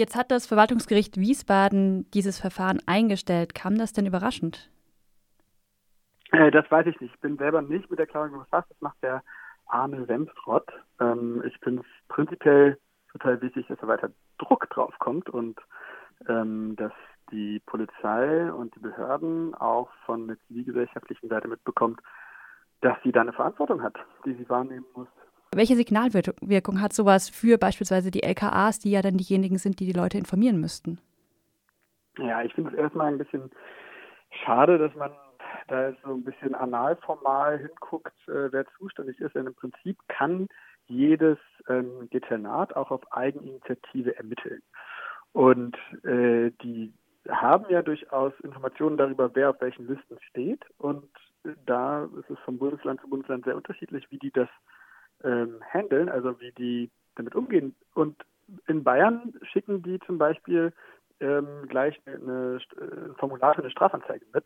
Jetzt hat das Verwaltungsgericht Wiesbaden dieses Verfahren eingestellt. Kam das denn überraschend? Äh, das weiß ich nicht. Ich bin selber nicht mit der Klage befasst. Das macht der Arne Semstrott. Ähm, ich finde es prinzipiell total wichtig, dass da weiter Druck drauf kommt und ähm, dass die Polizei und die Behörden auch von der zivilgesellschaftlichen Seite mitbekommt, dass sie da eine Verantwortung hat, die sie wahrnehmen muss. Welche Signalwirkung hat sowas für beispielsweise die LKAs, die ja dann diejenigen sind, die die Leute informieren müssten? Ja, ich finde es erstmal ein bisschen schade, dass man da so ein bisschen analformal hinguckt, äh, wer zuständig ist. Denn im Prinzip kann jedes ähm, Detailnat auch auf Eigeninitiative ermitteln. Und äh, die haben ja durchaus Informationen darüber, wer auf welchen Listen steht. Und da ist es von Bundesland zu Bundesland sehr unterschiedlich, wie die das ähm, handeln, also wie die damit umgehen. Und in Bayern schicken die zum Beispiel ähm, gleich eine, ein Formular für eine Strafanzeige mit.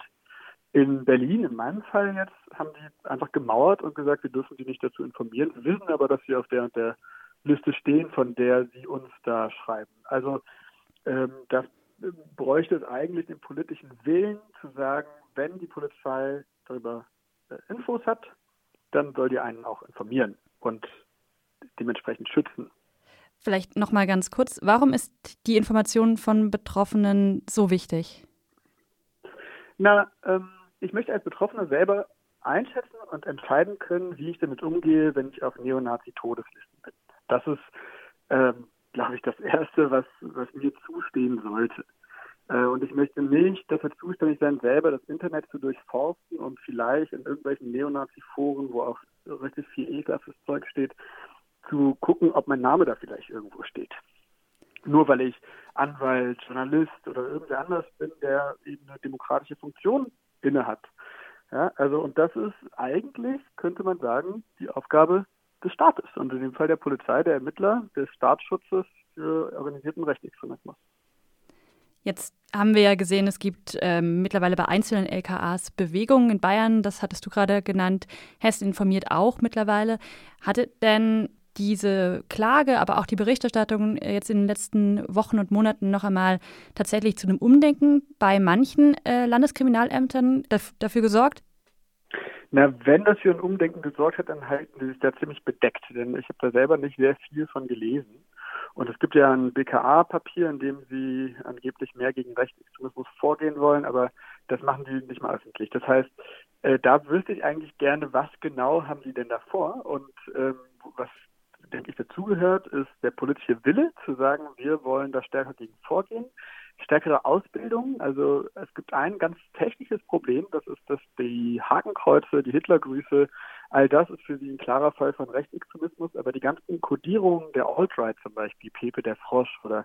In Berlin, in meinem Fall jetzt, haben die einfach gemauert und gesagt, wir dürfen sie nicht dazu informieren, wir wissen aber, dass sie auf der und der Liste stehen, von der sie uns da schreiben. Also ähm, das bräuchte es eigentlich den politischen Willen zu sagen, wenn die Polizei darüber äh, Infos hat, dann soll die einen auch informieren und dementsprechend schützen. Vielleicht noch mal ganz kurz, warum ist die Information von Betroffenen so wichtig? Na, ähm, ich möchte als Betroffener selber einschätzen und entscheiden können, wie ich damit umgehe, wenn ich auf Neonazi-Todeslisten bin. Das ist, ähm, glaube ich, das Erste, was, was mir zustehen sollte. Äh, und ich möchte nicht dafür zuständig sein, selber das Internet zu durchforsten und vielleicht in irgendwelchen Neonazi-Foren, wo auch richtig viel ekelhaftes Zeug steht, zu gucken, ob mein Name da vielleicht irgendwo steht. Nur weil ich Anwalt, Journalist oder irgendwer anders bin, der eben eine demokratische Funktion innehat. Ja, also und das ist eigentlich, könnte man sagen, die Aufgabe des Staates und in dem Fall der Polizei, der Ermittler, des Staatsschutzes für organisierten Rechtsextremismus. Jetzt haben wir ja gesehen, es gibt ähm, mittlerweile bei einzelnen LKAs Bewegungen in Bayern, das hattest du gerade genannt. Hessen informiert auch mittlerweile. Hatte denn diese Klage, aber auch die Berichterstattung äh, jetzt in den letzten Wochen und Monaten noch einmal tatsächlich zu einem Umdenken bei manchen äh, Landeskriminalämtern dafür gesorgt? Na, wenn das für ein Umdenken gesorgt hat, dann halten sie sich da ziemlich bedeckt, denn ich habe da selber nicht sehr viel von gelesen. Und es gibt ja ein BKA-Papier, in dem sie angeblich mehr gegen Rechtsextremismus vorgehen wollen, aber das machen die nicht mal öffentlich. Das heißt, äh, da wüsste ich eigentlich gerne, was genau haben sie denn davor und ähm, was denke ich dazugehört, ist der politische Wille zu sagen, wir wollen da stärker gegen vorgehen. Stärkere Ausbildung, also es gibt ein ganz technisches Problem, das ist, dass die Hakenkreuze, die Hitlergrüße All das ist für sie ein klarer Fall von Rechtsextremismus, aber die ganzen Kodierungen der Alt-Right zum Beispiel, Pepe der Frosch oder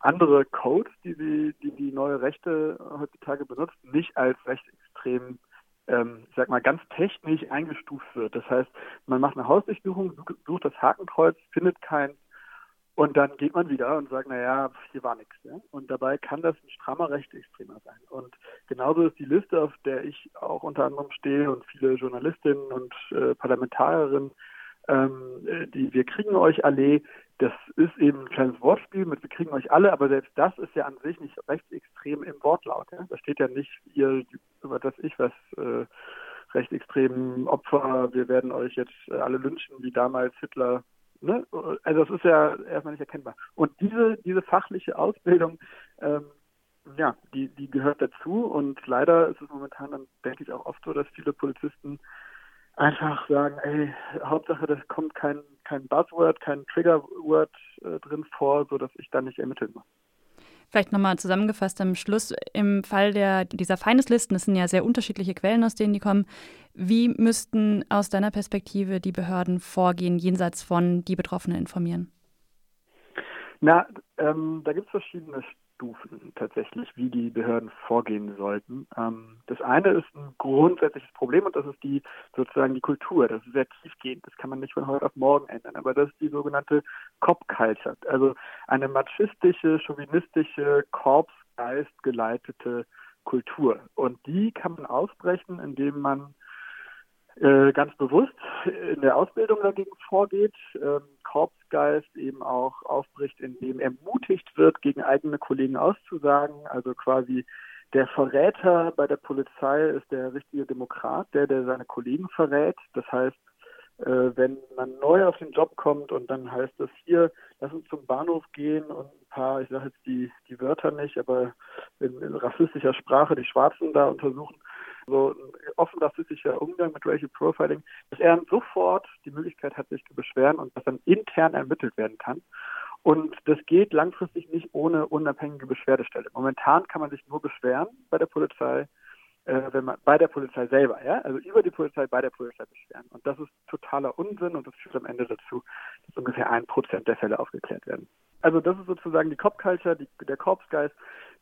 andere Codes, die sie, die die neue Rechte heutzutage benutzt, nicht als rechtsextrem, ähm, ich sag mal, ganz technisch eingestuft wird. Das heißt, man macht eine Hausdurchsuchung, sucht das Hakenkreuz, findet keins und dann geht man wieder und sagt, naja, hier war nichts. Ja? Und dabei kann das ein strammer Rechtsextremer sein. Und genauso ist die Liste, auf der ich auch unter anderem stehe und viele Journalistinnen und äh, Parlamentarierinnen, ähm, äh, die Wir kriegen euch alle, das ist eben ein kleines Wortspiel mit Wir kriegen euch alle, aber selbst das ist ja an sich nicht rechtsextrem im Wortlaut. Ja? Da steht ja nicht, ihr, über das ich was, äh, rechtsextremen Opfer, wir werden euch jetzt alle lynchen, wie damals Hitler Ne? Also das ist ja erstmal nicht erkennbar. Und diese, diese fachliche Ausbildung, ähm, ja, die, die gehört dazu und leider ist es momentan dann, denke ich, auch oft so, dass viele Polizisten einfach sagen, ey, Hauptsache, das kommt kein, kein Buzzword, kein Triggerword äh, drin vor, sodass ich dann nicht ermitteln muss. Vielleicht nochmal zusammengefasst am Schluss, im Fall der, dieser Feindeslisten, das sind ja sehr unterschiedliche Quellen, aus denen die kommen, wie müssten aus deiner Perspektive die Behörden vorgehen, jenseits von die Betroffenen informieren? Na, ähm, da gibt es verschiedene Stufen tatsächlich, wie die Behörden vorgehen sollten. Ähm, das eine ist ein grundsätzliches Problem und das ist die sozusagen die Kultur. Das ist sehr tiefgehend. Das kann man nicht von heute auf morgen ändern. Aber das ist die sogenannte Cop Culture, also eine machistische, chauvinistische, Korpsgeist geleitete Kultur. Und die kann man ausbrechen, indem man ganz bewusst in der Ausbildung dagegen vorgeht, ähm, Korpsgeist eben auch aufbricht, indem ermutigt wird, gegen eigene Kollegen auszusagen, also quasi der Verräter bei der Polizei ist der richtige Demokrat, der, der seine Kollegen verrät. Das heißt, äh, wenn man neu auf den Job kommt und dann heißt es hier, lass uns zum Bahnhof gehen und ein paar, ich sage jetzt die, die Wörter nicht, aber in, in rassistischer Sprache die Schwarzen da untersuchen, so ein offen rassistischer Umgang mit Racial Profiling, dass er sofort die Möglichkeit hat, sich zu beschweren und das dann intern ermittelt werden kann. Und das geht langfristig nicht ohne unabhängige Beschwerdestelle. Momentan kann man sich nur beschweren bei der Polizei, äh, wenn man bei der Polizei selber, ja, also über die Polizei bei der Polizei beschweren. Und das ist totaler Unsinn und das führt am Ende dazu, dass ungefähr ein Prozent der Fälle aufgeklärt werden. Also das ist sozusagen die Cop Culture, die, der Korpsgeist.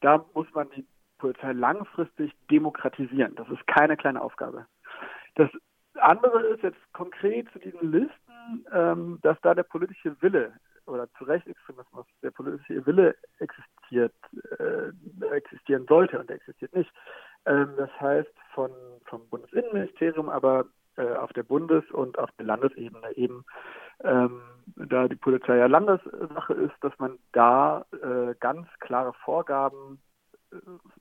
Da muss man die Polizei langfristig demokratisieren. Das ist keine kleine Aufgabe. Das andere ist jetzt konkret zu diesen Listen, ähm, dass da der politische Wille oder zu Rechtsextremismus der politische Wille existiert, äh, existieren sollte und der existiert nicht. Ähm, das heißt von, vom Bundesinnenministerium, aber äh, auf der Bundes- und auf der Landesebene eben, ähm, da die Polizei ja Landessache ist, dass man da äh, ganz klare Vorgaben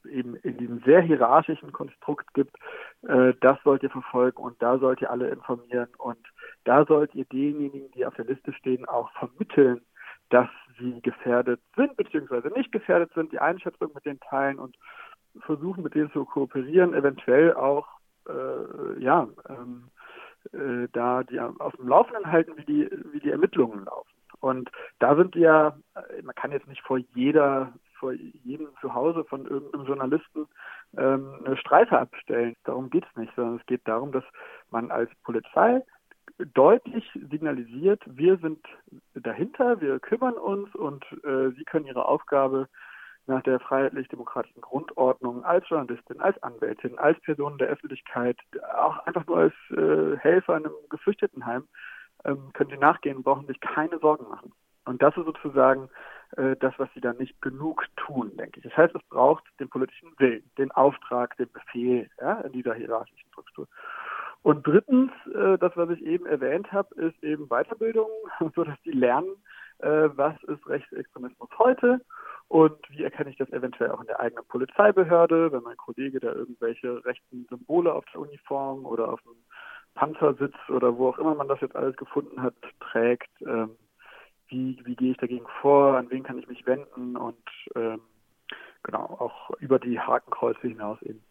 eben in diesem sehr hierarchischen Konstrukt gibt, äh, das sollt ihr verfolgen und da sollt ihr alle informieren und da sollt ihr denjenigen, die auf der Liste stehen, auch vermitteln, dass sie gefährdet sind bzw. nicht gefährdet sind, die Einschätzung mit denen teilen und versuchen mit denen zu kooperieren, eventuell auch äh, ja ähm, äh, da die auf dem Laufenden halten, wie die wie die Ermittlungen laufen. Und da sind ja, man kann jetzt nicht vor jeder vor jedem Zuhause von irgendeinem Journalisten ähm, eine Streife abstellen. Darum geht es nicht, sondern es geht darum, dass man als Polizei deutlich signalisiert, wir sind dahinter, wir kümmern uns und äh, Sie können Ihre Aufgabe nach der freiheitlich-demokratischen Grundordnung als Journalistin, als Anwältin, als Person der Öffentlichkeit, auch einfach nur als äh, Helfer in einem Geflüchtetenheim, ähm, können Sie nachgehen, brauchen sich keine Sorgen machen. Und das ist sozusagen das, was sie da nicht genug tun, denke ich. Das heißt, es braucht den politischen Willen, den Auftrag, den Befehl ja, in dieser hierarchischen Struktur. Und drittens, äh, das, was ich eben erwähnt habe, ist eben Weiterbildung, so dass die lernen, äh, was ist Rechtsextremismus heute und wie erkenne ich das eventuell auch in der eigenen Polizeibehörde, wenn mein Kollege da irgendwelche rechten Symbole auf der Uniform oder auf dem Panzer sitzt oder wo auch immer man das jetzt alles gefunden hat, trägt. Ähm, wie, wie gehe ich dagegen vor, an wen kann ich mich wenden und ähm, genau, auch über die Hakenkreuze hinaus eben.